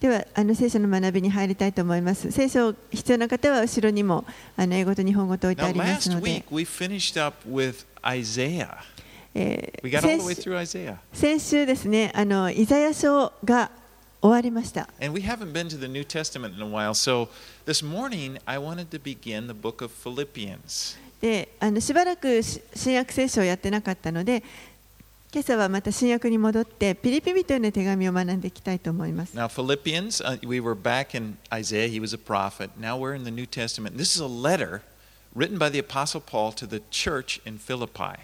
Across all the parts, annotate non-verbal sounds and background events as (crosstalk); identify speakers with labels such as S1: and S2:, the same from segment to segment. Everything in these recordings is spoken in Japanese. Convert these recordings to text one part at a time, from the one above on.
S1: ではあの聖書の学びに入りたいと思います。聖書を必要な方は後ろにもあの英語と日本語と置いてありますので。Now,
S2: last week,
S1: 先週,先週ですねあの、イザヤ書が終わりました。で、しばらく新約聖書をやってなかったので、今朝はまた新約に戻って、ピリピ人への手紙を学んでいきたいと思います。
S2: Now, Philippians, uh, we were back in Isaiah, he was a prophet. Now we're in the New Testament. This is a letter written by the Apostle Paul to the church in Philippi.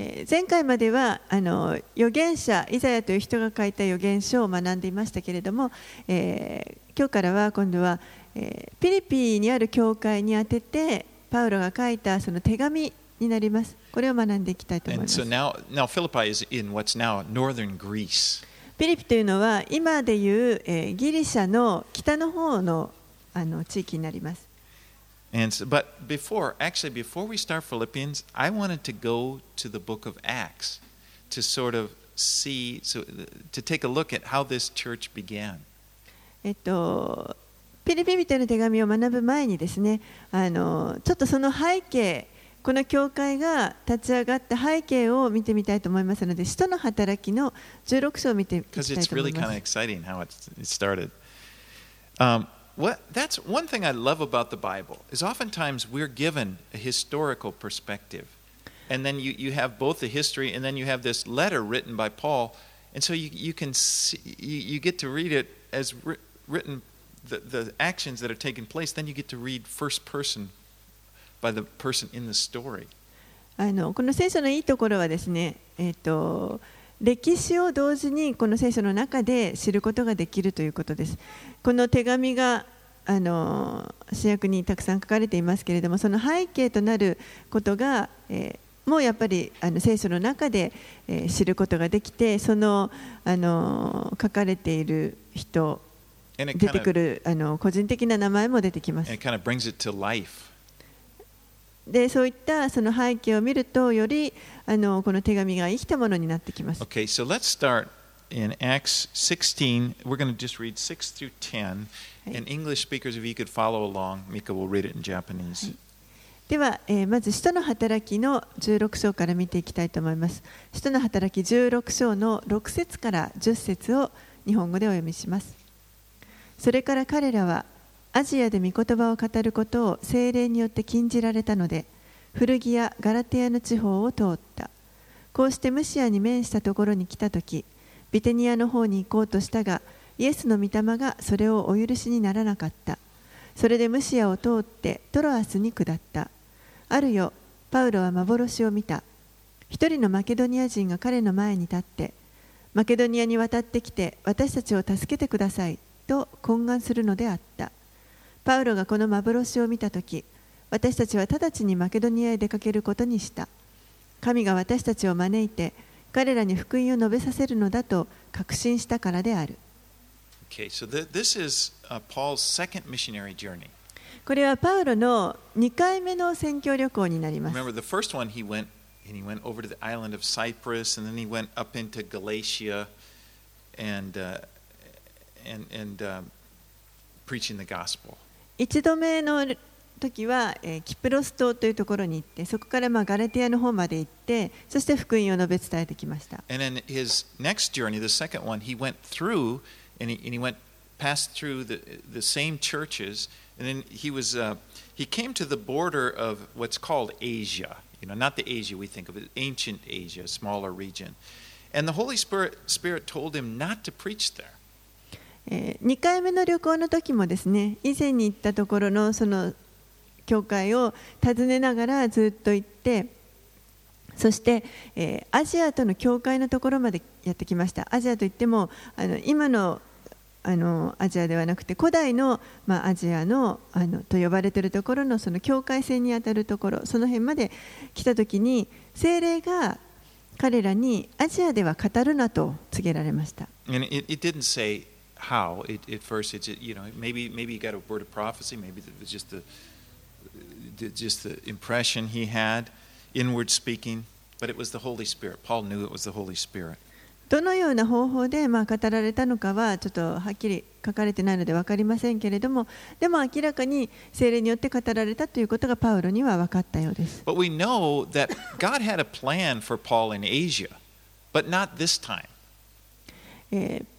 S1: えー前回まではあの預言者イザヤという人が書いた預言書を学んでいましたけれども、えー今日からは今度は、えーピリピにある教会に宛ててパウロが書いたその手紙になります。これを学んでいきたいと思います。
S2: フィ、
S1: so、リピというのは今で言う、えー、ギリシャの北の方の,あの地域になります。
S2: えっ before, actually, before、
S1: と、フィリピの時代に、手紙を学ぶ前にですね、あのちょっとその背景、この教会が立ち上がった背景を見てみたいと思いますので使徒の働きの16章を見ていきた
S2: because
S1: い
S2: it's
S1: と思
S2: really
S1: い
S2: kind
S1: ま
S2: of
S1: す。
S2: exciting how it's, it started. Um, what, that's one thing I love about the Bible is oftentimes we're given a historical perspective, and then you, you have both the history and then you have this letter written by Paul, and so you, you can see, you, you get to read it as wri- written the, the actions that are taking place. Then you get to read first person by the person in the story.
S1: あのこの聖書のいいところはですね、えっと歴史を同時にこの聖書の中で知ることができるということです。この手紙があの主役にたくさん書かれていますけれども、その背景となることが、えーもうやっぱりあの聖書の中で、えー知ることができて、そのあの書かれている人、出てくるあの個人的な名前も出てきます
S2: and。it kind of brings it to life.
S1: で、そういったその背景を見ると、よりあのこの手紙が生きたものになってきます。
S2: Okay, so let's start in Acts 16. We're going to just read 6 through 10. And English speakers, if you could follow along, Mika will read it in Japanese.
S1: では、えーまず使徒の働きの16章から見ていきたいと思います。使徒の働き16章の6節から10節を日本語でお読みします。それから彼らはアジアで御言葉を語ることを精霊によって禁じられたので、古着やガラテヤの地方を通った。こうしてムシアに面したところに来たとき、ビテニアの方に行こうとしたが、イエスの御霊がそれをお許しにならなかった。それでムシアを通ってトロアスに下った。あるよ、パウロは幻を見た。一人のマケドニア人が彼の前に立って、マケドニアに渡ってきて私たちを助けてくださいと懇願するのであった。パウロがこの幻を見たとき、私たちは直ちにマケドニアへ出かけることにした。神が私たちを招いて、彼らに福音を述べさせるのだと確信したからである。
S2: Okay, so th- this is uh, Paul's second missionary journey.
S1: これはパウロの2回目の宣教旅行になります。
S2: Remember, the first one he went and he went over to the island of Cyprus, and then he went up into Galatia, and uh, and and um, preaching the gospel.
S1: 一度目の時は、えーキプロス島というところに行ってそこからまあガレティアの方まで行ってそして福音を述べ伝えてきました
S2: And then his next journey, the second one, he went through and he, and he went passed through the, the same churches. And then he was uh, he came to the border of what's called Asia. You know, not the Asia we think of, it, ancient Asia, smaller region. And the Holy Spirit Spirit told him not to preach there.
S1: え2回目の旅行の時もですね以前に行ったところのその教会を訪ねながらずっと行ってそして、えーアジアとの境界のところまでやってきました。アジアといってもあの今のあのアジアではなくて古代の、まあ、アジアのあのと呼ばれているところのその境界線にあたるところその辺まで来た時に精霊が彼らにアジアでは語るなと告げられました。
S2: And it, it didn't say how. It, at first, it's you know maybe maybe he got a word of prophecy. Maybe it was just the the- just the impression he had, inward speaking. But it was the Holy Spirit. Paul knew it was the Holy Spirit.
S1: どのような方法でまあ語られたのかはちょっとはっきり書かれてないので分かりませんけれどもでも明らかに聖霊によって語られたということがパウロには分かったようです。
S2: But we know that God had a plan for Paul in Asia, but not this time.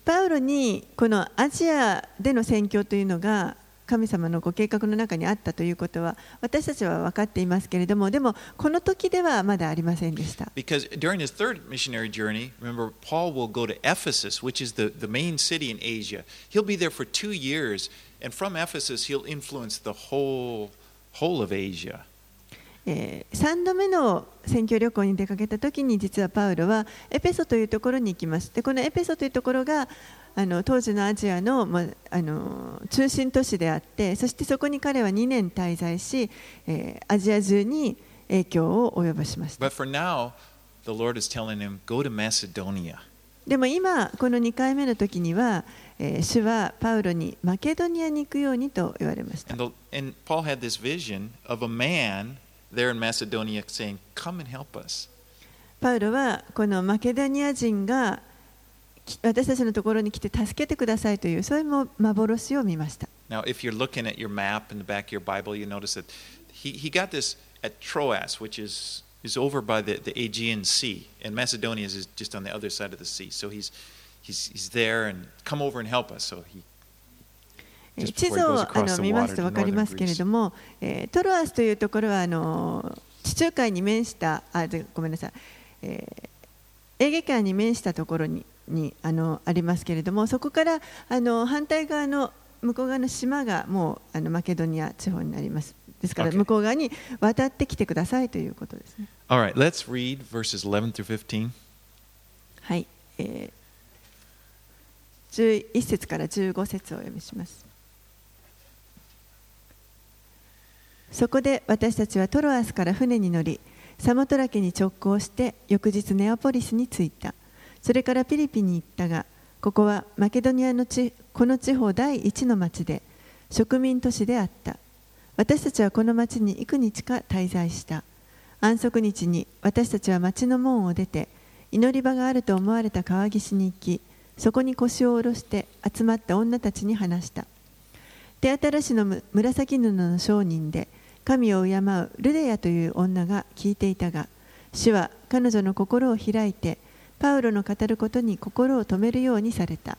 S1: パウロにこのアジアでの宣教というのが神様のご計画の中にあったということは私たちは分かっていますけれどもでもこの時ではまだありませんでした。え3度目の選挙旅行に出かけた時に実はパウロはエペソというところに行きます。でこのエペソというところがあの当時のアジアの,、まあ、あの中心都市であってそしてそこに彼は2年滞在し、えーアジア中に影響を及ぼしました。
S2: Now, him.
S1: でも今この2回目の時には、えー主はパウロにマケドニアに行くようにと言われました。
S2: And, the, and Paul had this vision of a man there in Macedonia saying, come and help us.
S1: パウロはこのマケドニア人がき私たちのところに来て助けてくださいというそういうも幻を見ました。
S2: Now, if you're looking at your map in the back of your Bible, you notice that he, he got this at Troas, which is, is over by the, the Aegean Sea, and Macedonia is just on the other side of the sea. So he's, he's, he's there and come over and help us. So he,
S1: えー
S2: Just
S1: 地図をあの見ますと分かりますけれども、えートロアスというところはあの地中海に面したあでごめんなさい、えーエーゲ海に面したところににあのありますけれどもそこからあの反対側の向こう側の島がもうあのマケドニア地方になりますですから.向こう側に渡ってきてくださいということですね。
S2: right, let's read verses 11 through 15.
S1: はい、えー、11節から15節をお読みします。そこで私たちはトロアスから船に乗り、サモトラケに直行して翌日ネアポリスに着いた。それからピリピに行ったが、ここはマケドニアの地この地方第一の町で植民都市であった。私たちはこの町に幾日か滞在した。安息日に私たちは町の門を出て、祈り場があると思われた川岸に行き、そこに腰を下ろして集まった女たちに話した。手新しの紫布の商人で神を敬うルデヤという女が聞いていたが主は彼女の心を開いてパウロの語ることに心を止めるようにされた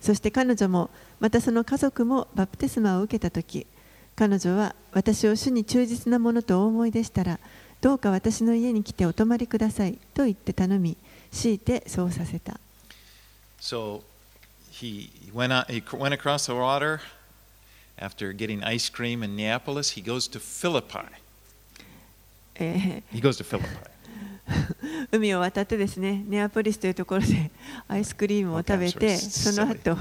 S1: そして彼女もまたその家族もバプテスマを受けた時彼女は私を主に忠実なものとお思いでしたらどうか私の家に来てお泊まりくださいと言って頼み強いてそうさせた
S2: So he went, he went across the water. After getting ice cream in Neapolis, he goes to Philippi.
S1: えー
S2: He goes to Philippi.
S1: 海を渡ってですねネアポリスというところでアイスクリームを食べてその.後.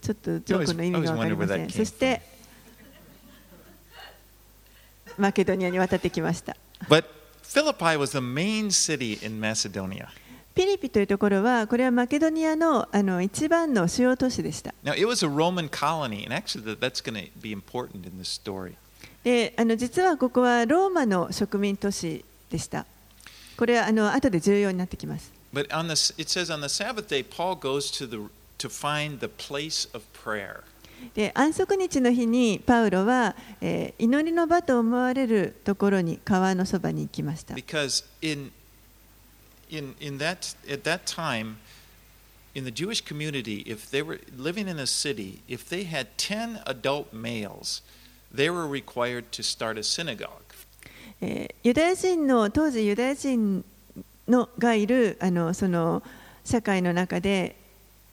S1: ちょっとジョークの意味が分かりませんそしてマケドニアに渡ってきました
S2: But Philippi was the main city in Macedonia.
S1: フィリピというところは、これはマケドニアの,一番の主要都市でした。
S2: Now,
S1: で実はここはローマの植民都市でした。これは後で重要になってきます。
S2: The, day, to
S1: 安息日の日にパウロは、えー、祈りの場と思われるところに川のそばに行きました。
S2: In, in that, at that time, in the Jewish community, if they were living in a city, if they had 10 adult males, they were required to start a synagogue.
S1: えユダヤ人の当時ユダヤ人のがいるあのその社会の中で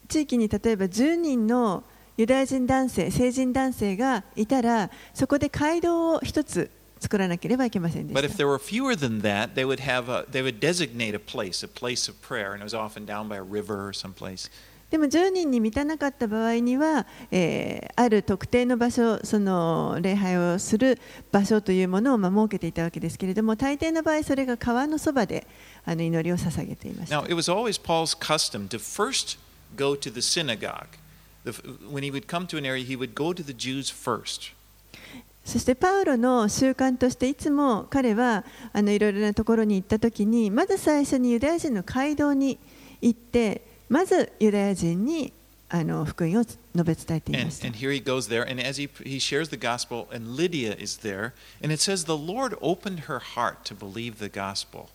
S1: 地域に例えば10人のユダヤ人男性成人男性がいたらそこで街道を一つ作らなければいけませんでした。でも10人に満たなかった場合には、えー、ある特定の場所、その礼拝をする場所というものを設けていたわけですけれども、大抵の場合、それが川のそばであの祈りを捧げていました。
S2: Now,
S1: そしてパウロの習慣としていつも彼はあのいろいろなところに行った時にまず最初にユダヤ人の街道に行ってまずユダヤ人にあの福音を述べ伝えていま
S2: And,
S1: した
S2: and here he goes there, and as he, he shares the gospel, and Lydia is there, and it says, The Lord opened her heart to believe the gospel.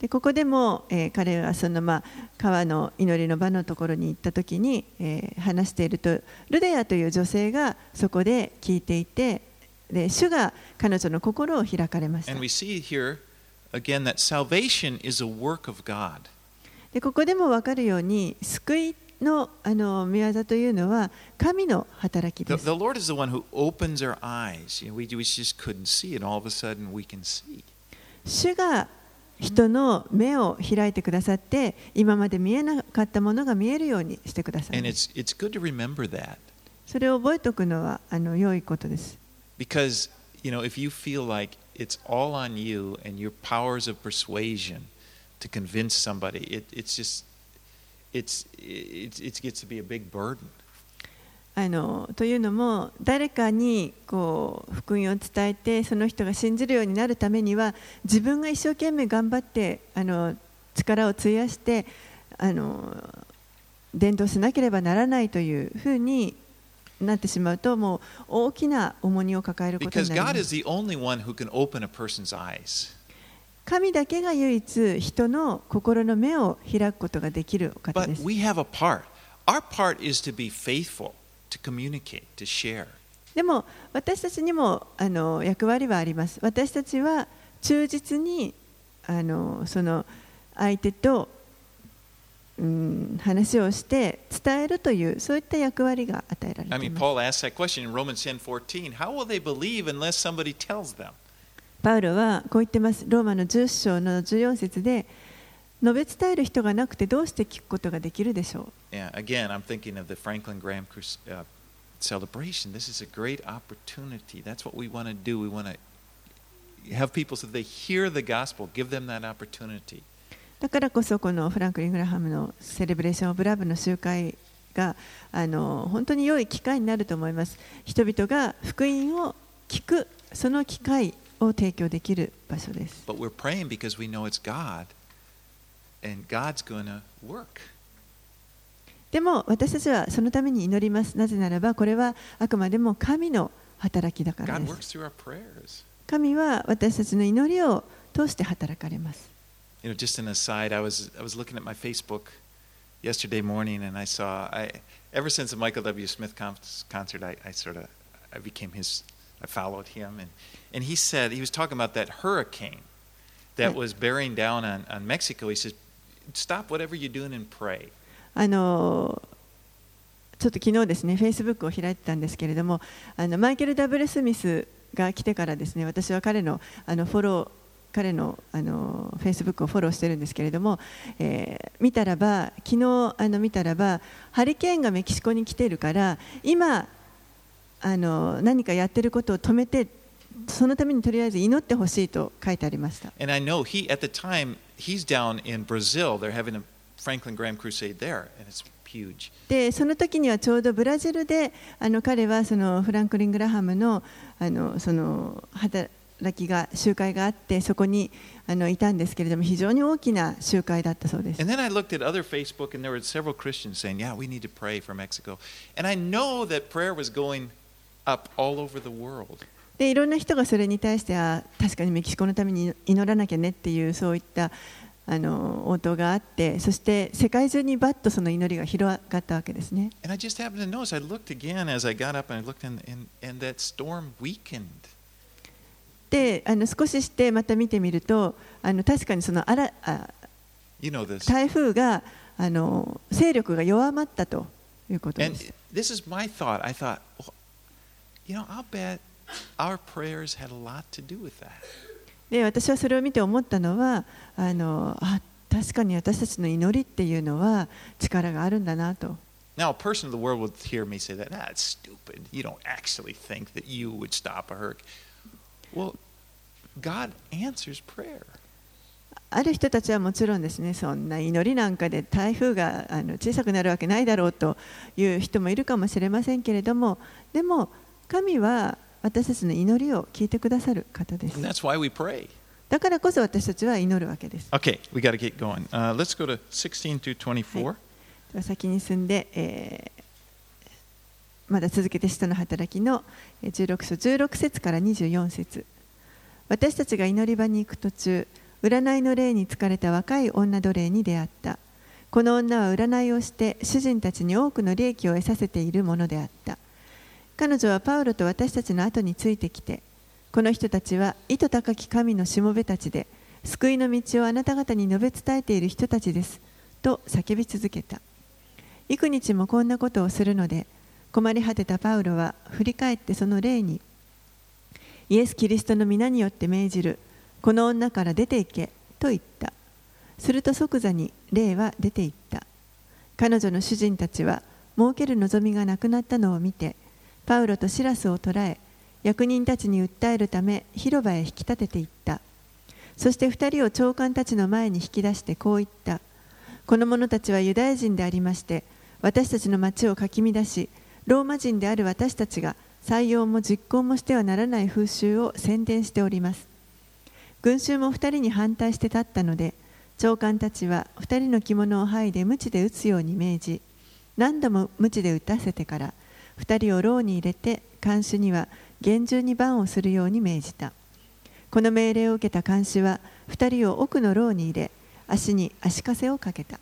S1: でここでも、えー彼はその、まあ、川の祈りの場のところに行った時に、えー話しているとルデアという女性がそこで聞いていてで主が彼女の心を開かれま
S2: す。
S1: でここでも分かるように救いの,あの御業というのは神の働きです。
S2: The, the
S1: 主が人の目を開いてくださって今まで見えなかったものが見えるようにしてください。それを覚えておくのはあの良いことです。
S2: Because, you know, if you feel like it's all on you and your powers of persuasion to convince somebody, it, it's just, it's, it, it gets to be a big burden.
S1: あのというのも誰かにこう福音を伝えてその人が信じるようになるためには自分が一生懸命頑張ってあの力を費やしてあの伝道しなければならないというふうになってしまうともう大きな重荷を抱えることになります神だけが唯一人の心の目を開くことができる方です。
S2: To to
S1: でも私たちにもあの役割はあります。私たちは忠実にあのその相手と話をして伝えるというそういった役割が与えられ
S2: I
S1: てい
S2: mean,
S1: ます。
S2: Paul asks that question in Romans 10:14. How will they believe unless somebody tells them?
S1: パウロはこう言ってます。ローマの10章の14節で述べ伝える人がなくてどうして聞くことができるでしょう
S2: Yeah, again, I'm thinking of the Franklin Graham uh, celebration. This is a great opportunity. That's what we want to do. We want to have people so they hear the gospel, give them that opportunity.
S1: だからこそこのフランクリン・グラハムのセレブレーション・オブ・ラブの集会があの本当に良い機会になると思います。人々が福音を聞くその機会を提供できる場所です。
S2: But we're praying because we know it's God, and God's to work.
S1: でも私たちはそのために祈ります。なぜならばこれはあくまでも神の働きだからです。神は私たちの祈りを通して働かれます。
S2: You know, just an aside, I was I was looking at my Facebook yesterday morning, and I saw I ever since the Michael W. Smith con- concert, I, I sort of I became his. I followed him, and and he said he was talking about that hurricane that
S1: Yeah.
S2: was bearing down on, on Mexico. He says, "Stop whatever you're doing and pray."
S1: あのちょっと昨日ですね、フェイスブックを開いてたんですけれども、あのマイケル・ダブル・スミスが来てからですね、私は彼のあのフォロー、 彼のあのフェイスブックをフォローしてるんですけれども、えー見たらば、昨日あの見たらば、ハリケーンがメキシコに来ているから、今あの、何かやってることを止めて、そのためにとりあえず祈ってほしいと書いてありました。
S2: And I know he at the time he's down in Brazil. They're having a Franklin Graham crusade there, and it's.
S1: でその時にはちょうどブラジルであの彼はそのフランクリン・グラハムのあのそのラキが集会があってそこにあのいたんですけれども非常に大きな集会だったそうです。でいろんな人がそれに対しては確かにメキシコのために祈らなきゃねっていうそういったあの応答があってそして世界中にバッとその祈りが広がったわけですね。
S2: And I just happened to notice looked again as I got up and looked in, in, and that storm weakened.
S1: であの少ししてまた見てみるとあの確かにそのあらあ.台風があの勢力が弱まったということです。
S2: this is my thought. I thought, you know, I'll bet our prayers had a lot to do with that.
S1: で私はそれを見て思ったのはあのあ確かに私たちの祈りっていうのは力があるんだなと。
S2: Now, a person of the world would hear me say that. Ah, it's stupid. You don't actually think that you would stop a hurricane. Well, God answers prayer.
S1: ある人たちはもちろんですねそんな祈りなんかで台風があの小さくなるわけないだろうという人もいるかもしれませんけれどもでも神は私たちの祈りを聞いてくださる方です
S2: And。that's why we pray.
S1: だからこそ私たちは祈るわけです。
S2: Okay, we got to get going. Uh, let's go to 16 through 24.
S1: では先に進んで、えーまだ続けて使徒の働きの16章16節から24節。私たちが祈り場に行く途中占いの霊に疲れた若い女奴隷に出会った。この女は占いをして主人たちに多くの利益を得させているものであった。彼女はパウロと私たちの後についてきてこの人たちは意図高き神のしもべたちで救いの道をあなた方に述べ伝えている人たちですと叫び続けた。幾日もこんなことをするので困り果てたパウロは振り返ってその霊にイエス・キリストの皆によって命じるこの女から出て行けと言った。すると即座に霊は出て行った。彼女の主人たちは儲ける望みがなくなったのを見てパウロとシラスを捕らえ役人たちに訴えるため広場へ引き立てていった。そして二人を長官たちの前に引き出してこう言った。この者たちはユダヤ人でありまして私たちの町をかき乱しローマ人である私たちが採用も実行もしてはならない風習を宣伝しております。群衆も二人に反対して立ったので長官たちは二人の着物を剥いで鞭で打つように命じ何度も鞭で打たせてから二人を牢に入れて看守には厳重に番をするように命じた。この命令を受けた看守は二人を奥の牢に入れ足に足かせをかけた。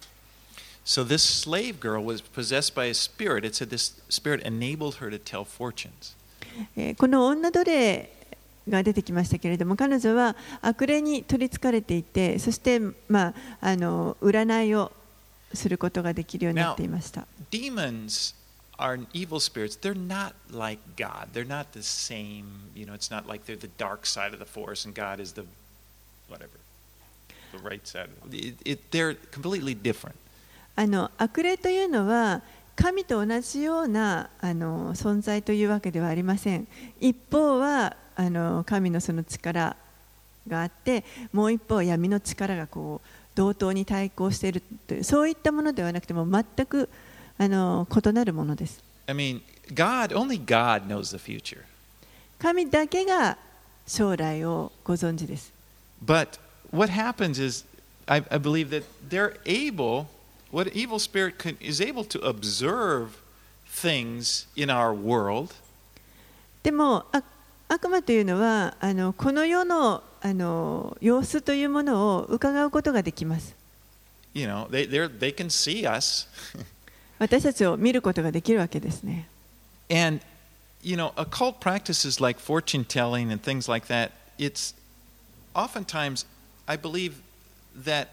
S2: So this slave girl was possessed by a spirit. It said this spirit enabled her to tell fortunes.
S1: えーこの女奴隷が出てきましたけれども彼女は悪霊に取りつかれていてそして、まあ、あの占いをすることができるようになっていました。
S2: Demons are evil spirits. They're not like God. They're not the same. You know, it's not like they're the dark side of the force and God is the whatever, the right side. It, it, they're completely different.
S1: あの悪霊というのは神と同じようなあの存在というわけではありません。一方はあの神のその力があってもう一方は闇の力がこう同等に対抗しているというそういったものではなくても全くあの異なるものです。
S2: I mean, God, only God knows the future.
S1: 神だけが将来をご存知です。
S2: But what happens is, I, I believe that they're able, what evil spirit can, is able to observe things in our world
S1: でもあ悪魔というのはあのこの世のあの様子というものを伺うことができます
S2: you know they they're, they can see us (laughs)
S1: 私たちを見ることができるわけですね
S2: and you know occult practices like fortune telling and things like that it's oftentimes i believe that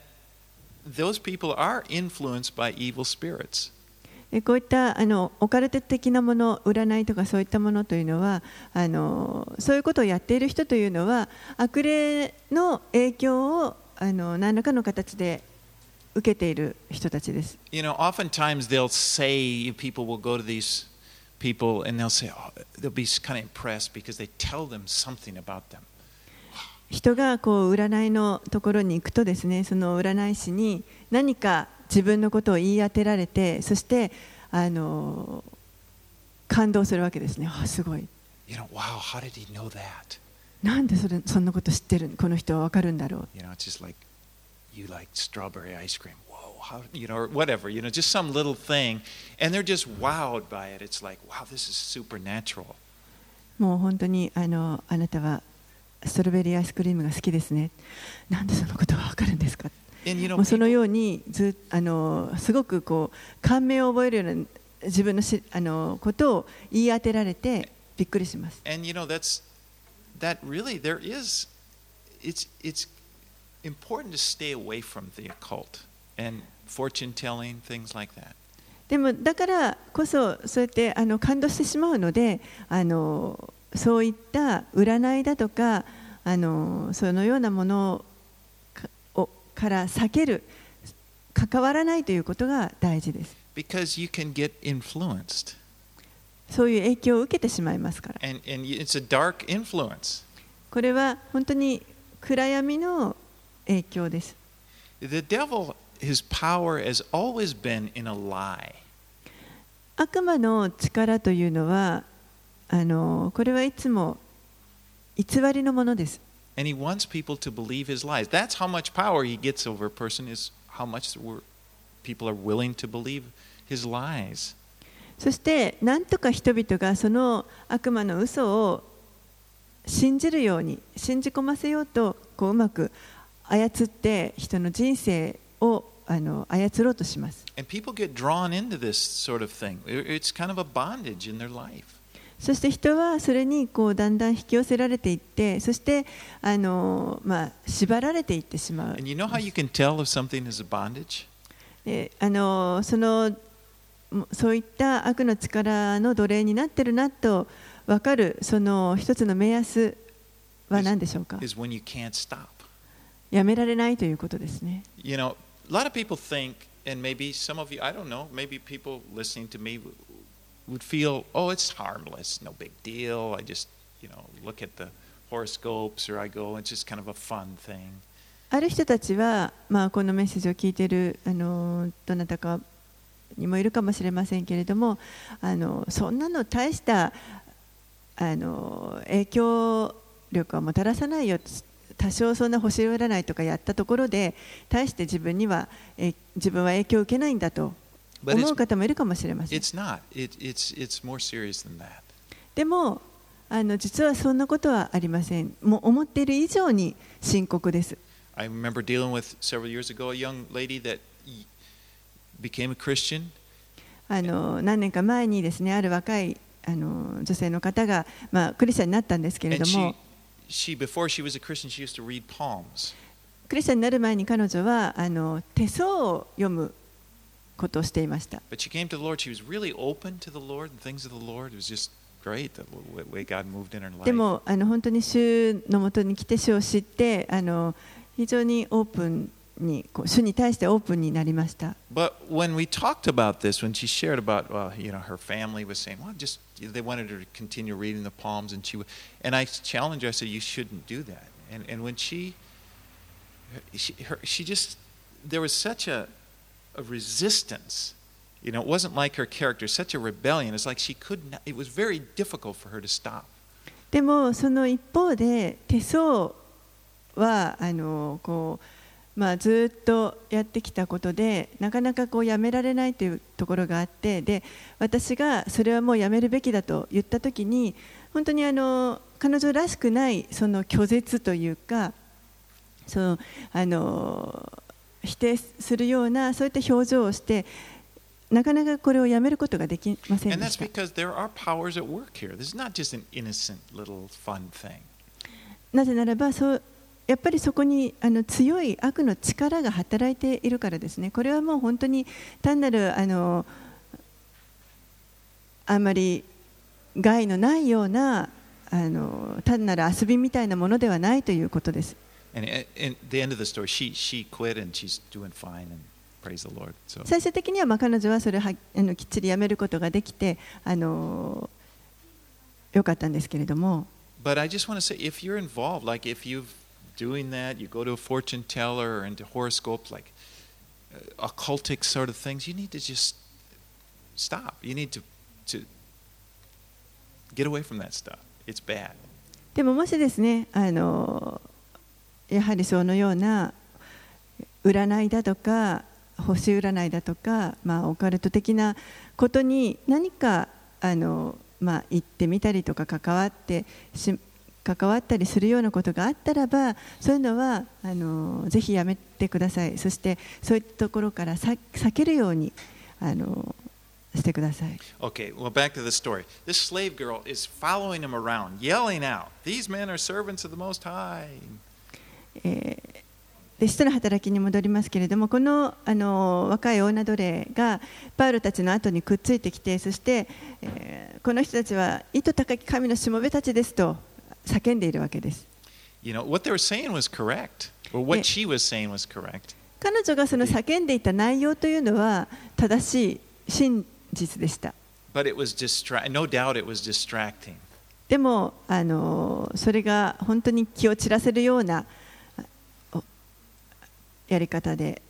S2: those people are influenced by evil spirits
S1: えこういったあのオカルト的なもの占いとかそういったものというのはあのそういうことをやっている人というのは悪霊の影響をあの何らかの形で受けている人たちです。
S2: you know oftentimes they'll say people will go to these people and they'll say oh, they'll be kind of impressed because they tell them something about them
S1: 人がこう占いのところに行くとですねその占い師に何か自分のことを言い当てられてそしてあの感動するわけですねあすごい
S2: you know wow how did he know that
S1: なんでそれそんなこと知ってるこの人は分かるんだろう
S2: you know it's just like you like strawberry ice cream whoa how you know or whatever you know just some little thing and they're just wowed by it it's like wow this is supernatural
S1: もう本当にあのあなたはストロベリーアイスクリームが好きですねなんでそのことが分かるんですか
S2: and you know
S1: もうそのようにずあのすごくこう感銘を覚えるような自分のしあのことを言い当てられてびっくりします
S2: and you know that's that really there is it's it's important to stay away from the occult and fortune telling things like that
S1: でもだからこそそうやってあの感動してしまうのであのそういった占いだとかあのそのようなものかをから避ける関わらないということが大事です
S2: because you can get influenced
S1: そういう影響を受けてしまいますから
S2: and and it's a dark influence
S1: これは本当に暗闇の影響です
S2: the devil his power has always been in a lie
S1: 悪魔の力というのはあのこれはいつも偽りのものです
S2: and he wants people to believe his lies. That's how much power he gets over a person, is how much people are willing to believe his lies.
S1: そしてなんとか人々がその悪魔の嘘を信じるように信じ込ませようとこううまく操って人の人生をあの操ろうとします。
S2: And people get drawn into this sort of thing. It- It's kind of a bondage in their life.
S1: そして人はそれにこうだんだん引き寄せられていってそしてあの、まあ、縛られていってしまう
S2: you know
S1: あのそのもそういった悪の力の奴隷になってるなと分かるその一つの目安は何でしょうか
S2: Is when you can't stop.
S1: やめられないということですね。
S2: You know, a lot of people think, and maybe some of you, I don't know, maybe people listening to me would feel, oh, it's harmless, no big deal. I just, you know, look at the horoscopes or I go, it's just kind of a fun thing.
S1: ある人たちは、まあ、このメッセージを聞いているあのどなたかにもいるかもしれませんけれどもあのそんなの大したあの影響力はもたらさないよ多少そんな星占いとかやったところで大して自分にはえ自分は影響を受けないんだと思う方もいるかもしれません。でもあの、実はそんなことはありません。もう思っている以上に深刻です。あの何年か前にですね、ある若いあの女性の方が、まあ、クリスチャンになったんですけれども、クリスチャンになる前に彼女はあの手相を読む。ことをしていました
S2: but she came to the Lord she was really open to the Lord and things of the Lord it was just great the w- way God moved in her life
S1: でもあの本当に主のもとに来て主を知ってあの非常にオープンにこう主に対してオープンになりました
S2: But when we talked about this, when she shared about, well, you know, her family was saying, well, just they wanted her to continue reading the Psalms, and she, w- and I challenged her. I said, you shouldn't do that. And and when she, she, her, she just, there was such a, a resistance. You know, it wasn't like her character, such a rebellion. It's like she could not. It was very difficult for her to stop.
S1: でもその一方で手相はあのこう、まあ、ずっとやってきたことでなかなかこうやめられないというところがあってで私がそれはもうやめるべきだと言った時に本当にあの彼女らしくないその拒絶というかそのあの否定するようなそういった表情をしてなかなかこれをやめることができませんでした。なぜならばそうやっぱりそこにあの強い悪の力が働いているからですね。これはもう本当に単なるあのあんまり害のないようなあの単なる遊びみたいなものではないということです。
S2: And at at the end of the story, she she quit and she's doing fine and praise the Lord. So
S1: 最終的にはまあ彼女はそれをはあのきっちりやめることができてあのよかったんですけれども。
S2: But I just want to say, if you're involved, like if you're doing that, you go to a fortune teller or into horoscopes, like uh, occultic sort of things, you need to just stop. You need to to get away from that stuff. It's bad.
S1: でももしですねあの やはりそのような占いだとか星占いだとか、まあ、オカルト的なことに何かあの、まあ、行ってみたりとか関わってし関わったりするようなことがあったらばそういうのはあのぜひやめてくださいそしてそういったところからさ避けるようにあのしてください。
S2: Okay, well, back to the story. This slave girl is following him around, yelling out, These men are servants of the Most High.
S1: えーで使徒の働きに戻りますけれどもこのあの若い女奴隷がパウロたちの後にくっついてきてそして、えーこの人たちは意図高き神のしもべたちですと叫んでいるわけです
S2: You know, what they were saying was correct, or what she was saying was correct.
S1: 彼女がその叫んでいた内容というのは正しい真実でした
S2: But it was distra- no doubt it was distracting.
S1: でもあのそれが本当に気を散らせるようなやり方で。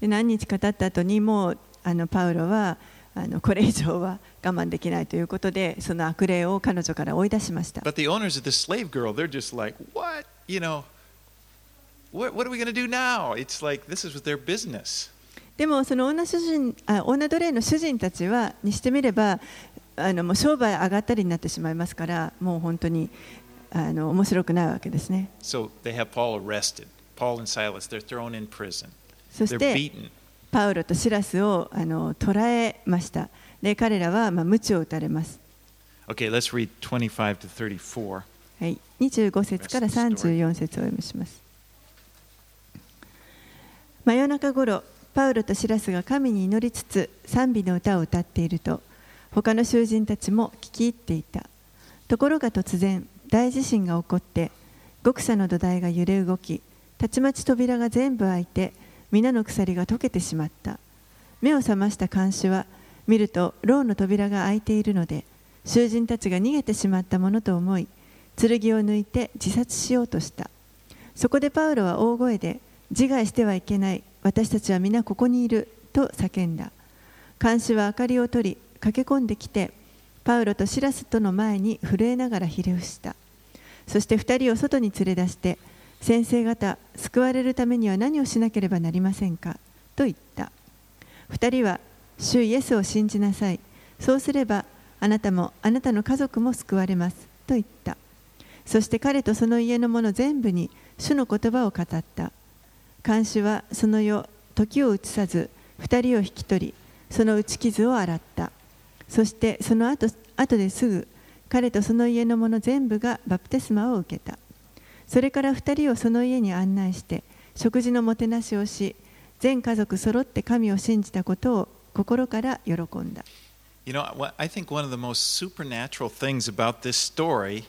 S1: 何日か経った後にもうあのパウロはあのこれ以上は我慢できないということでその悪霊を彼女から追い出しました。でもその女,主人あ女奴隷の主人たちはにしてみればあのもう商売上がったりになってしまいますからもう本当に。あの面白くないわけですね。
S2: So they have Paul arrested. Paul and Silas, they're thrown in prison.
S1: そして、
S2: beaten.
S1: パウロとシラスをあの捕らえました。で彼らはまあ鞭を打たれます。
S2: Okay, let's read 25 to 34.
S1: はい、25節から34節をお読みします。真夜中ごろ、パウロとシラスが神に祈りつつ賛美の歌を歌っていると、他の囚人たちも聞き入っていた。ところが突然、大地震が起こって、極左の土台が揺れ動き、たちまち扉が全部開いて、皆の鎖が解けてしまった。目を覚ました看守は、見ると牢の扉が開いているので、囚人たちが逃げてしまったものと思い、剣を抜いて自殺しようとした。そこでパウロは大声で、自害してはいけない、私たちは皆ここにいると叫んだ。看守は明かりを取り、駆け込んできて、パウロとシラスとの前に震えながらひれ伏した。そして二人を外に連れ出して、先生方、救われるためには何をしなければなりませんかと言った。二人は、主イエスを信じなさい。そうすれば、あなたもあなたの家族も救われます。と言った。そして彼とその家の者全部に主の言葉を語った。看守はその夜、時を移さず、二人を引き取り、その打ち傷を洗った。そしてその後後ですぐ、彼とその家の者全部がバプテスマを受けた。それから二人をその家に案内して、食事のもてなしをし、全家族揃って神を信じたことを心から喜んだ。
S2: You know, I think one of the most supernatural things about this story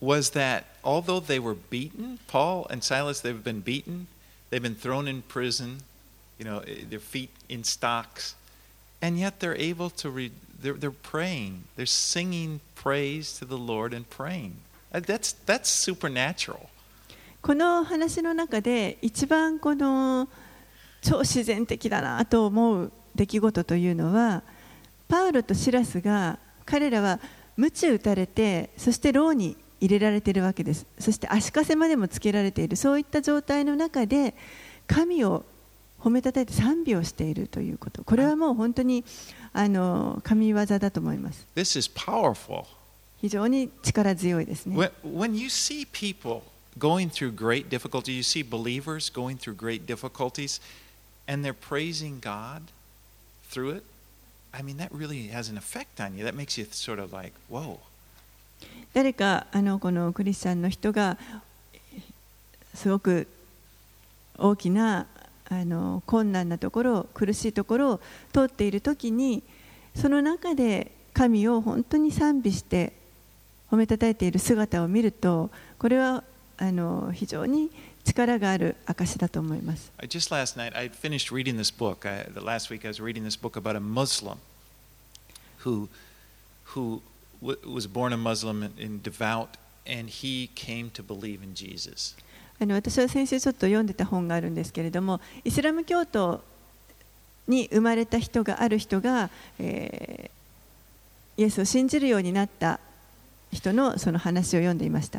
S2: was that although they were beaten, Paul and Silas, they've been beaten, they've been thrown in prison, you know, their feet in stocks, and yet they're able to read, they're, they're praying, they're singing praise to the Lord and praying. That's, that's supernatural.
S1: この話の中で一番この超自然的だなと思う出来事というのはパウロとシラスが彼らは鞭打たれてそして牢に入れられているわけですそして足かせまでもつけられているそういった状態の中で神を褒めたたえて賛美をしているということこれはもう本当にあの神業だと思います
S2: This is powerful.
S1: 非常に力強いですね
S2: When, when you see people going through great difficulty, you see believers going through great difficulties, and they're praising God through it. I mean, that really has an effect on you. That makes you sort of like, whoa.
S1: 誰かあのこのクリスチャンの人がすごく大きなあの困難なところ苦しいところを通っている時にその中で神を本当に賛美して褒めたたえている姿を見るとこれはあの非常に力がある証だと思います。
S2: Just last night, I finished reading this book. I, the last week, I was reading this book about a Muslim who, who was born a Muslim and, and devout, and he came to believe in Jesus.
S1: あの私は先生ちょっと読んでた本があるんですけれどもイスラム教徒に生まれた人がある人が、え、イエスを信じるようになった人のその話を読んでいました。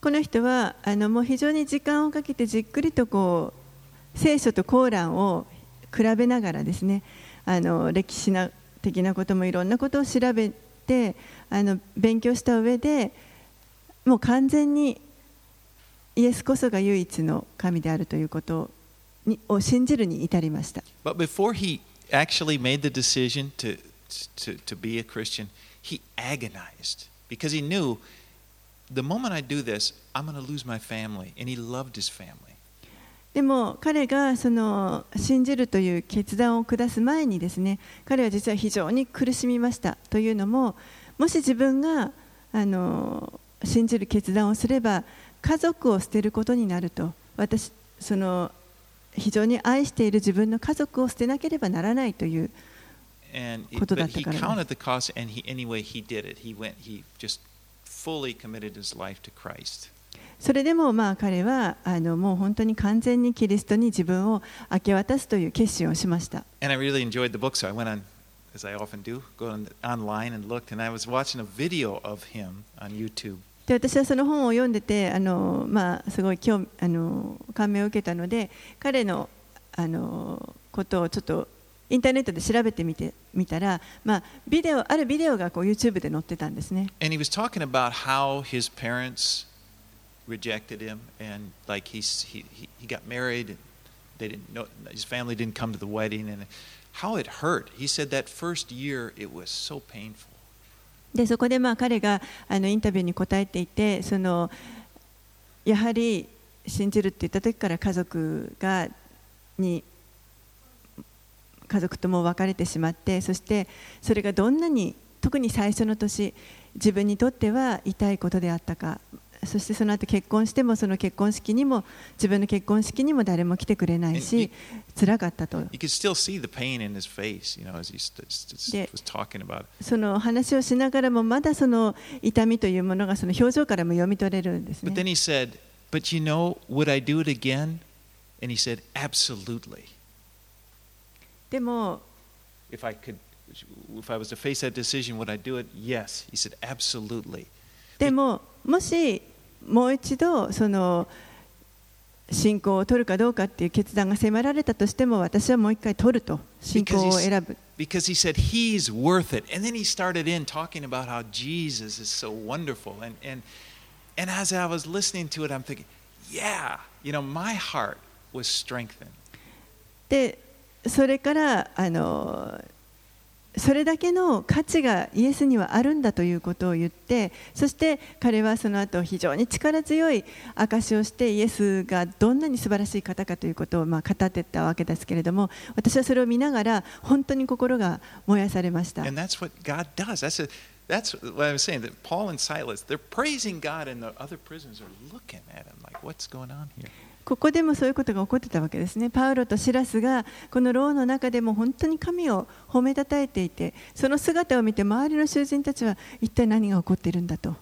S1: この人はあのもう非常に時間をかけてじっくりとこう聖書とコーランを比べながらですねあの歴史的なこともいろんなことを調べてあの勉強した上でもう完全にイエスこそが唯一の神であるということにを信じるに至りました。
S2: But before he actually made the decision to, to, to be a Christian, he agonized because he knew the moment I do this, I'm going to lose my family. And he loved his family.
S1: でも彼がその信じるという決断を下す前にですね彼は実は非常に苦しみましたというのももし自分があの信じる決断をすれば家族を捨てることになると私その非常に愛している自分の家族を捨てなければならないということだったからですそれでも彼はもう本当に完全にキリストに自分を明け渡すという決心をしました。私はその本を読んでて、すごい感銘を受けたので彼,のことをちょっとインターネットで調べてみてみたら、まあ、ビデオあるビデオがこう YouTube で載ってたんですね。
S2: And he was talking about how his parents rejected him, and like he, he, he got married, and they didn't know, his family didn't come to the wedding, and how it hurt. He said that first year it was so painful.
S1: でそこでまあ彼があのインタビューに答えていてそのやはり信じるって言った時から家族がに家族とも別れてしまってそしてそれがどんなに特に最初の年自分にとっては痛いことであったかそしてその後結婚してもその結婚式にも自分の結婚式にも誰も来てくれないし辛かったとその話をしながらもまだその痛みというものがその表情からも読み取れるんですね But
S2: then he said, But you know, would I do it again? And he said, Absolutely.
S1: でも
S2: If I could, if I was to face that decision, would I do it? Yes. He said, Absolutely.
S1: でももしもう一度その信仰を取るかどうかっていう決断が迫られたとしても私はもう一回取ると信仰を選ぶ
S2: Because he said he's worth it. And then he started in talking about how Jesus is so wonderful. And, and, and as I was listening to it, I'm thinking, yeah, you know, my heart was strengthened.
S1: でそれからあのそれだけの価値がイエスにはあるんだということを言ってそして彼はその後非常に力強い証しをしてイエスがどんなに素晴らしい方かということをまあ語っていたわけですけれども私はそれを見ながら本当に心が燃やされました。
S2: That's what I'm saying that Paul and Silas, they're praising God, and the other prisons are looking at him like, what's going on here?
S1: ここでもそういうことが起こってたわけですね。パウロとシラスがこの牢の中でも本当に神を褒めたたえていて、その姿を見て周りの囚人たちは一体何が起こっているんだと。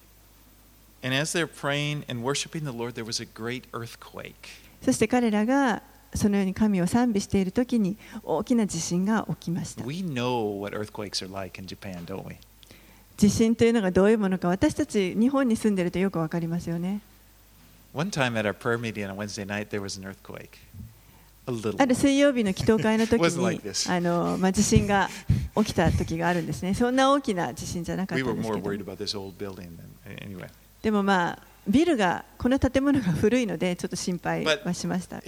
S2: And as they're praying and worshiping the Lord, there was a great earthquake.
S1: そして彼らがそのように神を賛美している時に大きな地震が起きました。
S2: We know what earthquakes are like in Japan, don't we?
S1: 地震というのがどういうものか私たち日本に住んでいるとよくわかりますよね。
S2: One time at our prayer meeting on a ワイ
S1: ある (laughs) 水曜日の祈祷会の時にあの、まあ、地震が起きた時があるんですね。そんな大きな地震じゃなかったんです。でもまあ、ビルが、この建物が古いので、ちょっと心配はしました。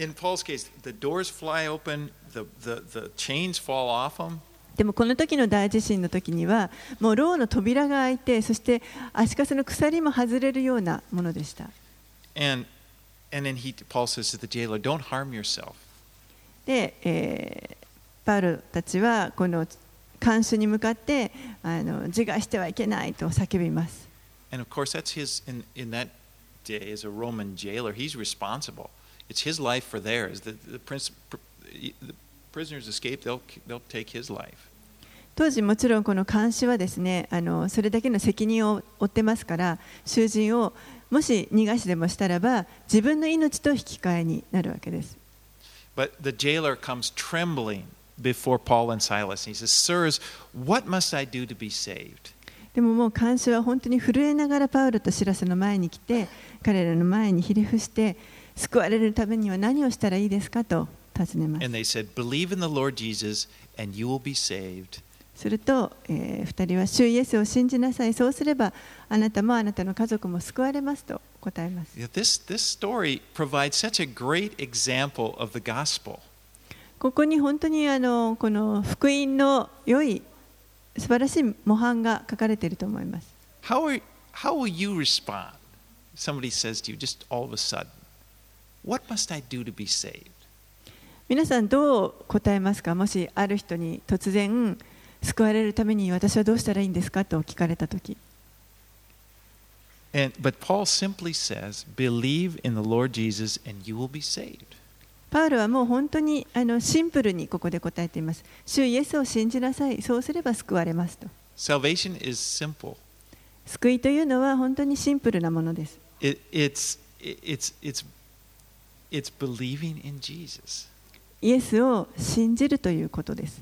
S1: でもこの時の大地震の時には、もうろうの扉が開いて、そして足かせの鎖も外れるようなものでした。
S2: And, and then he, Paul says to the jailer, Don't harm yourself.
S1: で、えーパウロたちはこの看守に向かってあの自害してはいけないと叫びます。
S2: And of course, that's his, in, in that day, as a Roman jailer, he's responsible. It's his life for theirs. The, the, prince, the prisoners escape, they'll, they'll take his life.
S1: 当時もちろんこの監視はですねあのそれだけの責任を負ってますから囚人をもし逃がしでもしたらば自分の命と引き換えになるわけです。
S2: But the jailer comes trembling before Paul and Silas. He says, Sirs, what must I do to be saved?
S1: でももう監視は本当に震えながらパウロとシラスの前に来て彼らの前にひれ伏して救われるためには何をしたらいいですかと尋ねます。
S2: And they said, Believe in the Lord Jesus, and you will be saved.
S1: すると、えー、2人は主イエスを信じなさいそうすればあなたもあなたの家族も救われますと答えます。
S2: This, this story provides such a great example of the gospel.
S1: ここに本当にあのこの福音の良い素晴らしい模範が書かれていると思います。
S2: How, are, how will you respond? Somebody says to you, just all of a sudden, What must I do to be saved?
S1: 皆さんどう答えますかもしある人に突然救われるために私はどうしたらいいんですかと聞かれたとき
S2: And, but Paul simply says, Believe in the Lord Jesus, and you will be saved.
S1: パウロはもう本当にあのシンプルにここで答えています。主イエスを信じなさい。そうすれば救われますと。
S2: Salvation is simple.
S1: 救いというのは本当にシンプルなものです。
S2: It, it's, it's, it's, it's believing in Jesus.
S1: イエスを信じるということです。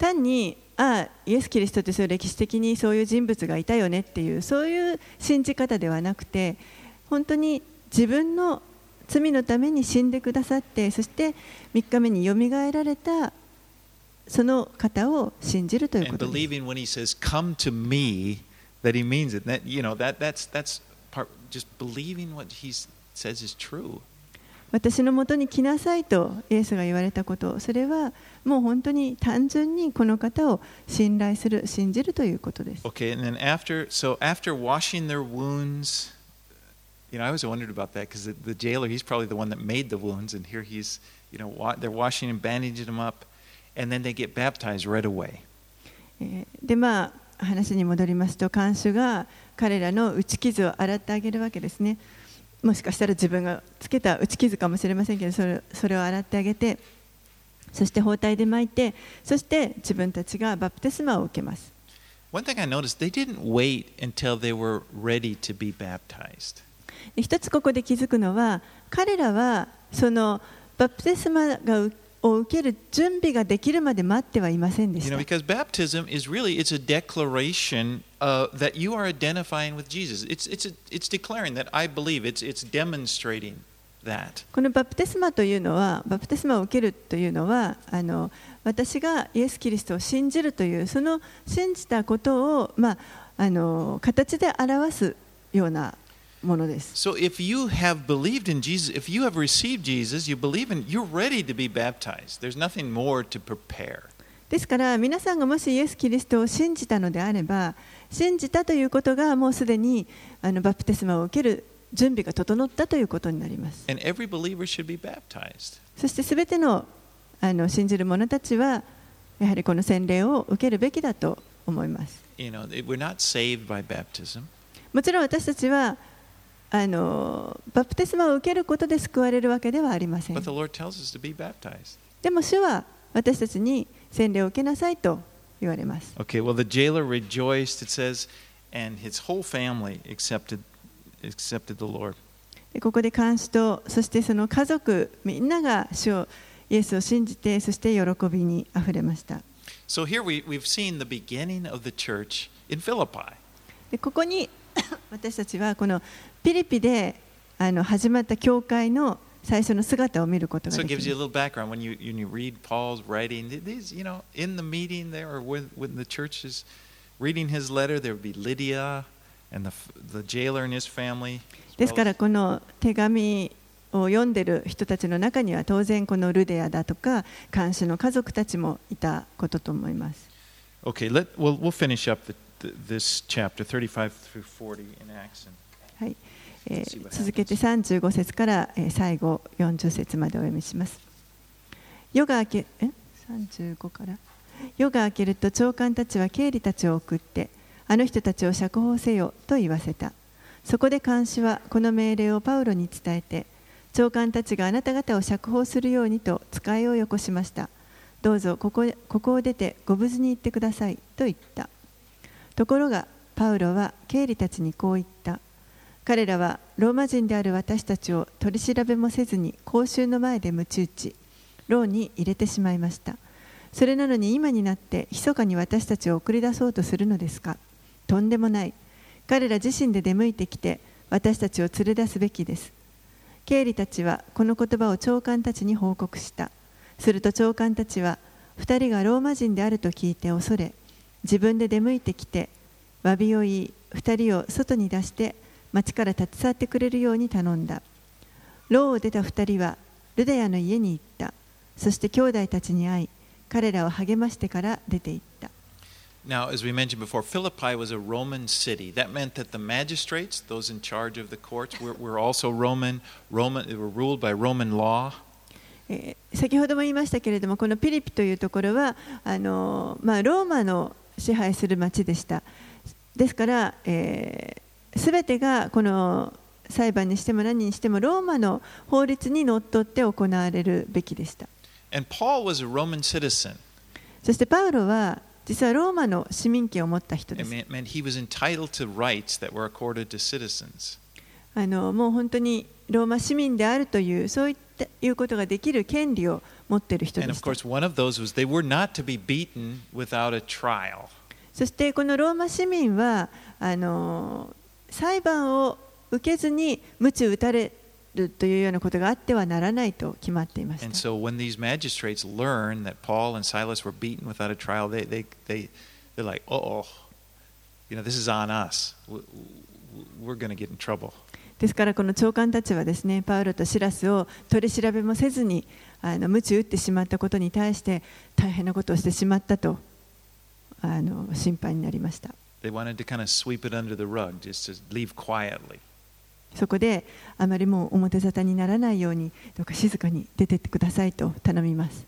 S1: 単にあイエス・キリストって歴史的にそういう人物がいたよねっていうそういう信じ方ではなくて本当に自分の罪のために死んでくださってそして3日目によみがえられたその方を信じるということです。私のもとに来なさいとイエスが言われたこと、それはもう本当に単純にこの方を信頼する、信じるということです。
S2: Okay, and then after, so after washing their wounds, you know, I always wondered about that because the, the jailer, he's probably the one that made the wounds, and here he's, you know, wa- they're washing and bandaging them up, and then they get baptized right away.
S1: えーでまあ話に戻りますと看守が彼らの打ち傷を洗ってあげるわけですねもしかしたら自分がつけた打ち傷かもしれませんけどそれそれを洗ってあげてそして包帯で巻いてそして自分たちがバプテスマを受けます
S2: One thing I noticed, they didn't wait until they were ready to be baptized.
S1: で一つここで気づくのは彼らはそのバプテスマがうを受ける準備ができるまで待ってはいませんで
S2: You
S1: し
S2: know,
S1: た
S2: because baptism is really it's a declaration uh, that you are identifying with Jesus. It's it's a, it's declaring that I believe. It's it's demonstrating that.
S1: このバプテスマというのはバプテスマを受けるというのはあの私がイエス・キリストを信じるというその信じたことを、まあ、あの形で表すようなものです。
S2: So if you have believed Yes, Kristi,
S1: ですから皆さんがもしイエス・キリストを信じたのであれば、信じたということがもうすでにあのバプテスマを受ける準備が整ったということになります。そしてすべての,あの信じる者たちは、やはりこの洗礼を受けるべきだと思います。もちろん私たちは、あのバプテスマを受けることで救われるわけではありません.でも主は私たちに洗礼を受けなさいと言われます。
S2: Okay, well, the jailer rejoiced, it says, and his whole family accepted, accepted the Lord.
S1: でここで監視とそしてその家族みんなが主をイエスを信じてそして喜びにあふれました。
S2: So here we, we've seen the beginning of the church in Philippi.
S1: でここに私たちはこのフィリピであの始まった教会の最初の姿を見ることです。でからこの手紙を読んでる人たちの中には当然このルデアだとか監視の家族たちもいたことと思います。はい。えー続けて35節から、えー最後40節までお読みします。夜が明けえ？35から。夜が明けると長官たちは経理たちを送ってあの人たちを釈放せよと言わせた。そこで監視はこの命令をパウロに伝えて長官たちがあなた方を釈放するようにと使いをよこしました。どうぞここここを出てご無事に行ってくださいと言った。ところがパウロは経理たちにこう言った彼らはローマ人である私たちを取り調べもせずに公衆の前で鞭打ち牢に入れてしまいました。それなのに今になって密かに私たちを送り出そうとするのですか？とんでもない。彼ら自身で出向いてきて私たちを連れ出すべきです。経理たちはこの言葉を長官たちに報告した。すると長官たちは2人がローマ人であると聞いて恐れ自分で出向いてきて詫びを言い2人を外に出して町から立ち去ってくれるように頼んだ牢を出た2人はルデアの家に行ったそして兄弟たちに会い彼らを励ましてから出て行った
S2: Now, as we mentioned before, Philippi was a Roman city. That meant that the magistrates, those in charge of the courts, were, were also Roman. Roman. They were ruled by Roman law.
S1: えー先ほども言いましたけれどもこのピリピというところはあの、まあ、ローマの支配する町でしたですから、えー、すべてがこの裁判にしても何にしてもローマの法律にのっとって行われるべきでした。そしてパウロは実はローマの市民権を持った人です。あのもう本当にローマ市民であるというそういったいうことができる権利を持っている人で
S2: す。
S1: そしてこのローマ市民はあの裁判を受けずに無知打たれるというようなことがあってはならないと決まっていました。ですからこの長官たちはですね、パウロとシラスを取り調べもせずに、あの無打ってしまったことに対して大変なことをしてしまったとあの心配になりました。
S2: They wanted to kind of sweep it under the rug, just to leave quietly.
S1: そこであまりもう表沙汰にならないようにどうか静かに出てってくださいと頼みます。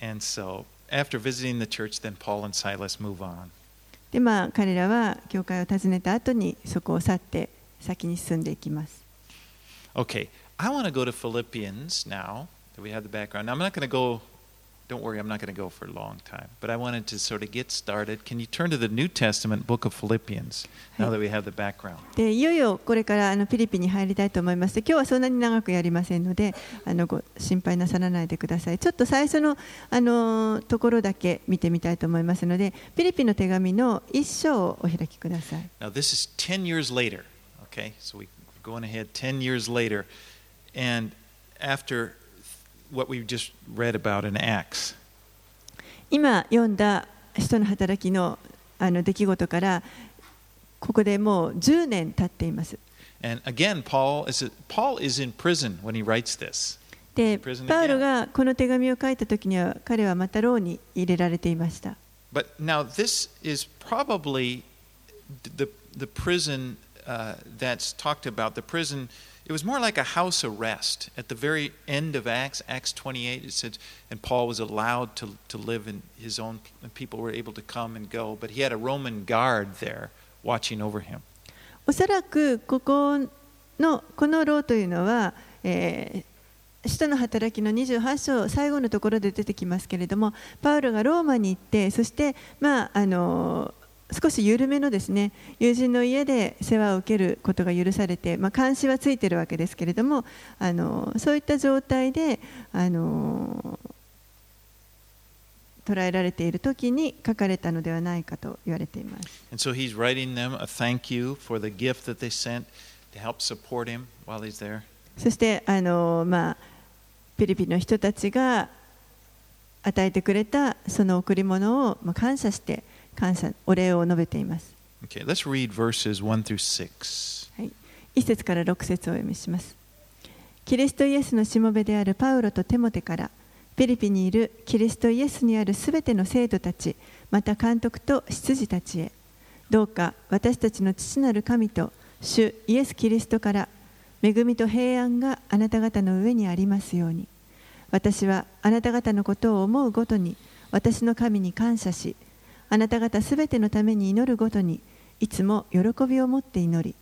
S2: And so after visiting the church, then Paul and Silas move on.
S1: でまあ彼らは教会を訪ねた後にそこを去って先に進んでいきます。
S2: Okay, I want to go to Philippians now that we have the background. Now, I'm not going to go, don't worry, I'm not going to go for a long time, but I wanted to sort of get started. Can you turn to the New Testament book of Philippians now that we have the background?
S1: でいよいよこれからあのピリピに入りたいと思いますで今日はそんなに長くやりませんのであのご心配なさらないでくださいちょっと最初のあのところだけ見てみたいと思いますのでピリピの手紙の一章をお開きください
S2: Now, this is 10 years later, okay? So we're going ahead 10 years later, and after
S1: 今読んだ人の働きのあの出来事からここでもう10年経っています
S2: And again, Paul is, Paul is in prison when he writes this.
S1: で.パウロがこの手紙を書いた時には彼はまた牢に入れられていました
S2: But now this is probably the the prison uh, that's talked about. The prison. It was more like a house arrest. At the very end of Acts, Acts 28, it said, and Paul was allowed to to live in his own. And people were able to come and go, but he had a Roman guard there watching over him.
S1: おそらくここのこの牢というのは、えー使徒の働きの28章最後のところで出てきますけれどもパウロがローマに行ってそして、まあ、あの 少し緩めのですね友人の家で世話を受けることが許されて、まあ、監視はついてるわけですけれどもあのそういった状態であの捉えられている時に書かれたのではないかと言われています。
S2: And so he's writing them a thank you for the gift that they sent to help support him while he's there.
S1: そしてあの、まあ、ピリピの人たちが与えてくれたその贈り物を、まあ、感謝して感謝お礼を述べています。
S2: Okay, let's read verses 1 through 6.
S1: はい、1節から6節をお読みします。キリストイエスのしもべであるパウロとテモテからピリピにいるキリストイエスにあるすべての生徒たちまた監督と執事たちへどうか私たちの父なる神と主イエス・キリストから恵みと平安があなた方の上にありますように私はあなた方のことを思うごとに私の神に感謝しあなた方すべてのために祈るごとにいつも喜びを持って祈り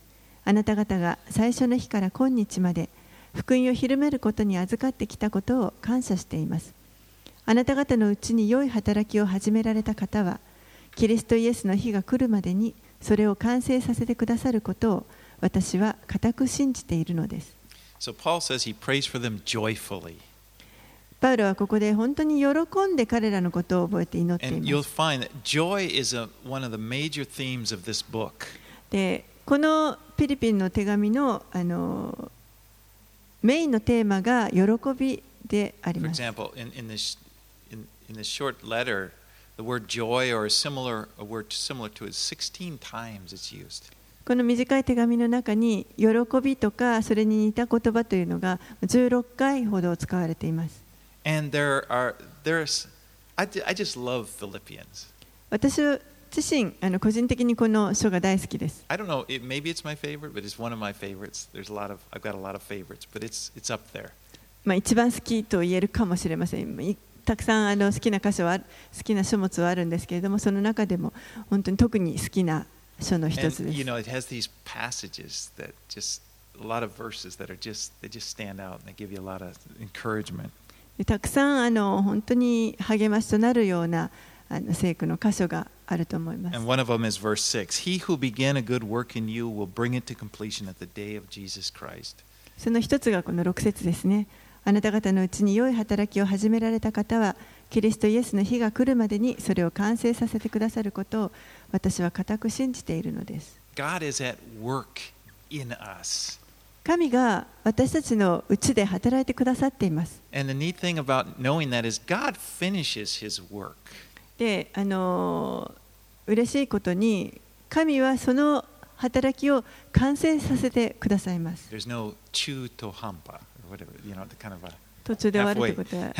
S1: あなた方が最初の日から今日まで福音を広めることに預かってきたことを感謝していますあなた方のうちに良い働きを始められた方はキリストイエスの日が来るまでにそれを完成させてくださることを私は固く信じているのです
S2: So Paul says he prays for them joyfully.
S1: パウロはここで本当に喜んで彼らのことを覚えて祈っていま。このフィリピンの手紙の,あの。この短い手紙の中に喜びとかそれに似た言葉というのが16回ほど使われています。
S2: And there are there's I, ju- I just love Philippians.
S1: 私自身あの個人的にこの書が大好きです
S2: I don't know, it, maybe it's my favorite, but it's one of my favorites. There's a lot of I've got a lot of favorites, but it's it's up there.
S1: まあ、一番好きと言えるかもしれませんいたくさんあの好きな箇所は好きな書物はあるんですけれどもその中でも本当に特に好きな書の一
S2: And
S1: つです
S2: you know, it has these passages that just a lot of verses that are just they just stand out and they give you a lot of encouragement.
S1: でたくさんあの本当に励ましとなるようなあの聖句の箇所があると思います
S2: And one of them is verse 6. He who began a good work in you will bring it to completion at the day of Jesus Christ.
S1: その一つがこの6節ですね。あなた方のうちに良い働きを始められた方は、キリストイエスの日が来るまでにそれを完成させてくださることを私は固く信じているのです。
S2: God is at work in us.
S1: 神が私たちのうちで働いてくださっています。で、あの、嬉しいことに、神はその働きを完成させてくださいます。途中で終わるってことは。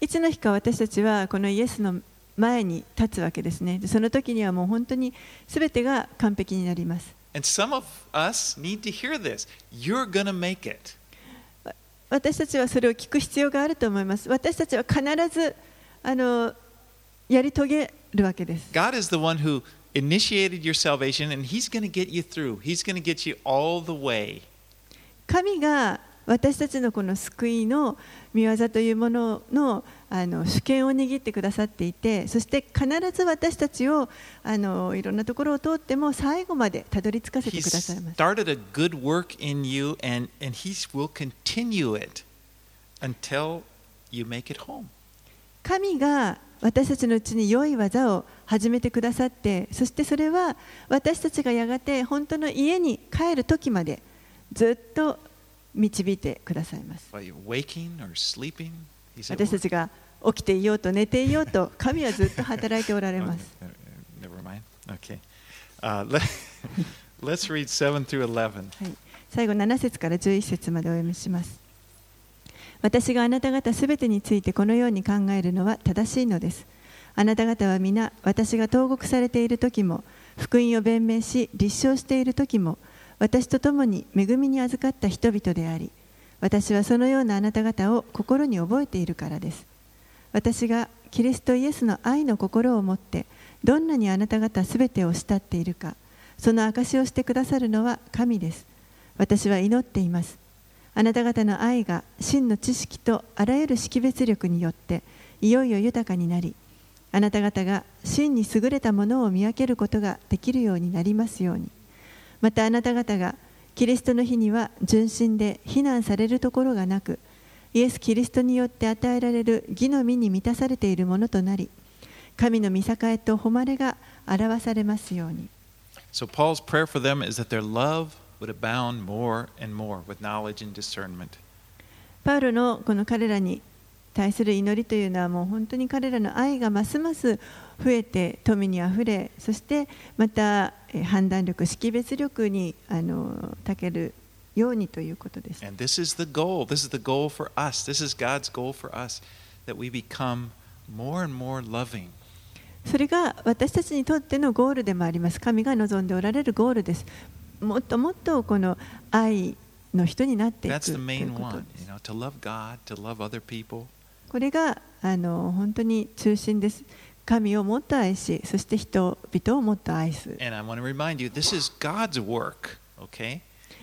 S1: いつの日か私たちはこのイエスの前に立つわけですね。でその時にはもう本当に全てが完璧になります。私たちはそれを聞く必要があると思います。私たちは必ずあのやり遂げるわけです。
S2: God is the one who initiated your salvation and He's going to get you through. He's going to get you all the way.
S1: 神が私たちのこの救いの見業というもののあの主権を握ってくださっていてそして必ず私たちをあのいろんなところを通っても最後までたどり着かせてくださいます。
S2: started a good work in you and, and He will continue it until you make it home.
S1: 神が私たちのうちに良い技を始めてくださってそしてそれは私たちがやがて本当の家に帰る時までずっと導いてくださいます。
S2: Waking or sleeping,
S1: 私た.ちが起きていようと寝ていようと (laughs) 神はずっと働いておられます。(laughs)
S2: uh, uh, Never mind. Okay. Uh, let, (laughs) let's read 7 through 11.
S1: はい、最後7節から11節までお読みします。私があなた方すべてについてこのように考えるのは正しいのです。あなた方は皆私が投獄されている時も福音を弁明し立証している時も私と共に恵みに預かった人々であり私はそのようなあなた方を心に覚えているからです。私がキリストイエスの愛の心を持ってどんなにあなた方すべてを慕っているかその証しをしてくださるのは神です。私は祈っています。あなた方の愛が真の知識とあらゆる識別力によっていよいよ豊かになり、あなた方が真に優れたものを見分けることができるようになりますように。またあなた方がキリストの日には純真で非難されるところがなく、イエス・キリストによって与えられる義の実に満たされているものとなり、神の見栄えと誉れが表されますように。
S2: So Paul's prayer for them is that their love would abound more and more with knowledge and discernment.
S1: パウロのこの彼らに対する祈りというのはもう本当に彼らの愛がますます増えて富にあふれそしてまたえー判断力識別力にあの長けるようにということです。
S2: And this is the goal. This is the goal for us. This is God's goal for us that we become more and more loving.
S1: それが私たちにとってのゴールでもあります。神が望んでおられるゴールです。もっともっとこの愛の人になっていくということです.これがあの本当に中心です。神をもっと愛し、そして人々をもっと愛す。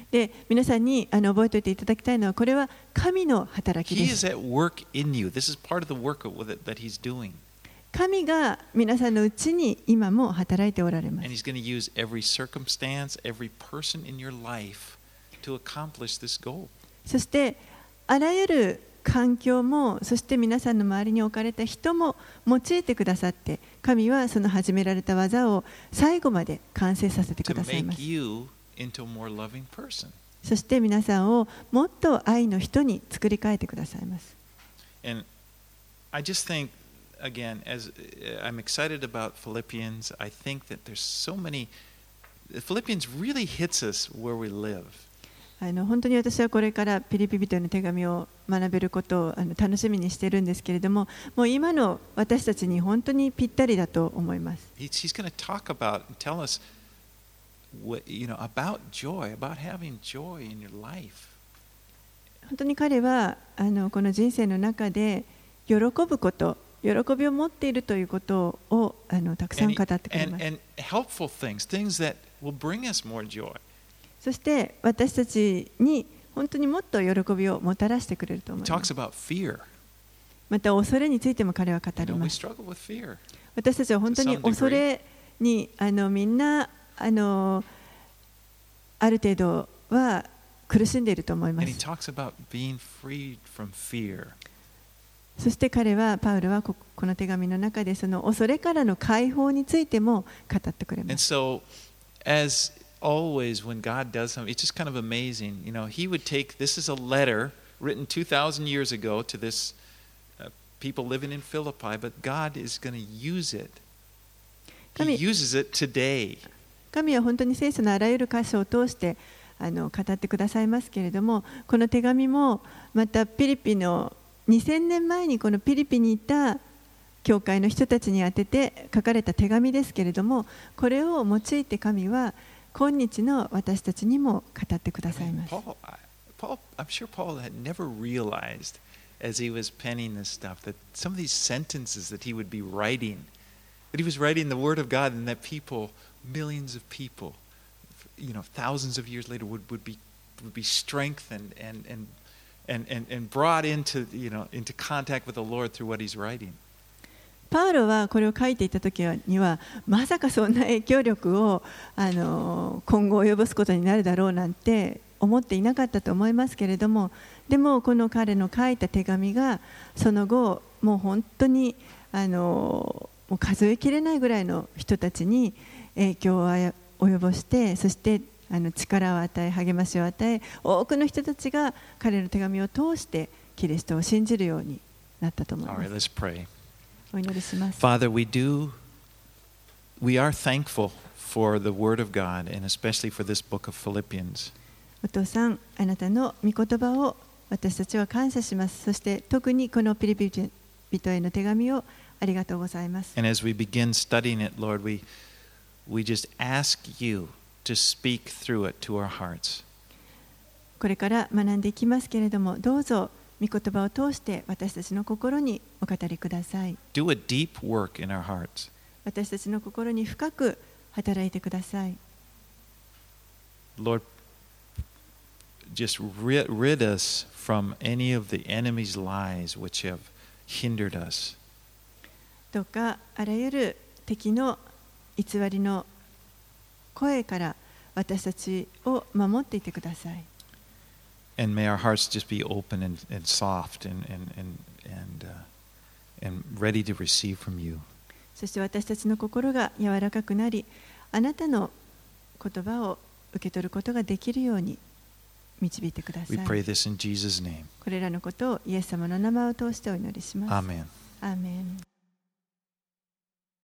S1: で、皆さんにあの覚えておいていただきたいのは、これは神の働きです。神が皆さんのうちに今も働いておられます。そして、あらゆる環境もそして皆さんの周りに置かれた人も用いてくださって神はその始められた技を最後まで完成させてくださいます.そして皆さんをもっと愛の人に作り変えてくださいます
S2: And I just think, again, as uh, I'm excited about Philippians, I think that there's so many. Philippians really hits us where we live.
S1: あの本当に私はこれからピリピリとの手紙を学べることをあの楽しみにしているんですけれども、もう今の私たちに本当にぴったりだと思います。本当に彼はあのこの人生の中で喜ぶこと、喜びを持っているということをあのたくさん語ってくれます。
S2: And
S1: そして私たちに本当にもっと喜びをもたらしてくれると思います。また恐れについても彼は語ります。私たちは本当に.恐れにあのみんなあのある程度は苦しんでいると思います。そして彼はパウロはここの手紙の中でその恐れからの解放についても語ってくれます。
S2: Always, when God does something, it's just kind of amazing. You know, He would take this is a letter written 2,000 years ago to this uh, people living in Philippi, but God is going to use it. He uses it today.
S1: 神は本当に聖書のあらゆる箇所を通してあの語ってくださいますけれどもこの手紙もまたピリピの2000年前にこのピリピにいた教会の人たちに宛てて書かれた手紙ですけれどもこれを用いて神は 今日の私たちにも語ってくださいます。
S2: Paul, I- Paul, I'm sure Paul had never realized as he was penning this stuff that some of these sentences that he would be writing, that he was writing the Word of God and that people, millions of people, you know, thousands of years later would, would, be, would be strengthened and, and, and, and, and brought into, you know, into contact with the Lord through what he's writing.
S1: パウロはこれを書いていた時にはまさかそんな影響力をあの今後及ぼすことになるだろうなんて思っていなかったと思いますけれどもでもこの彼の書いた手紙がその後もう本当にあのもう数えきれないぐらいの人たちに影響を及ぼしてそしてあの力を与え励ましを与え多くの人たちが彼の手紙を通してキリストを信じるようになったと思います。お祈りします。
S2: Father, we do, we are thankful for the Word of God and especially for this book of Philippians.
S1: お父さん、あなたの御言葉を私たちは感謝します。そして特にこのピリピ人への手紙をありがとうございます。
S2: And as we begin studying it, Lord, we, we just ask you to speak through it to our hearts.
S1: これから学んでいきますけれども、どうぞ御言葉を通して私たちの心にお語りください。私たちの心に深く働いてください。とかあらゆる敵の偽りの声から私たちを守っていてください。そして私たちの心が柔らかくなり、あなたの言葉を受け取ることができるように導いてください。これらのことをイエス様の名前を通してお祈りします。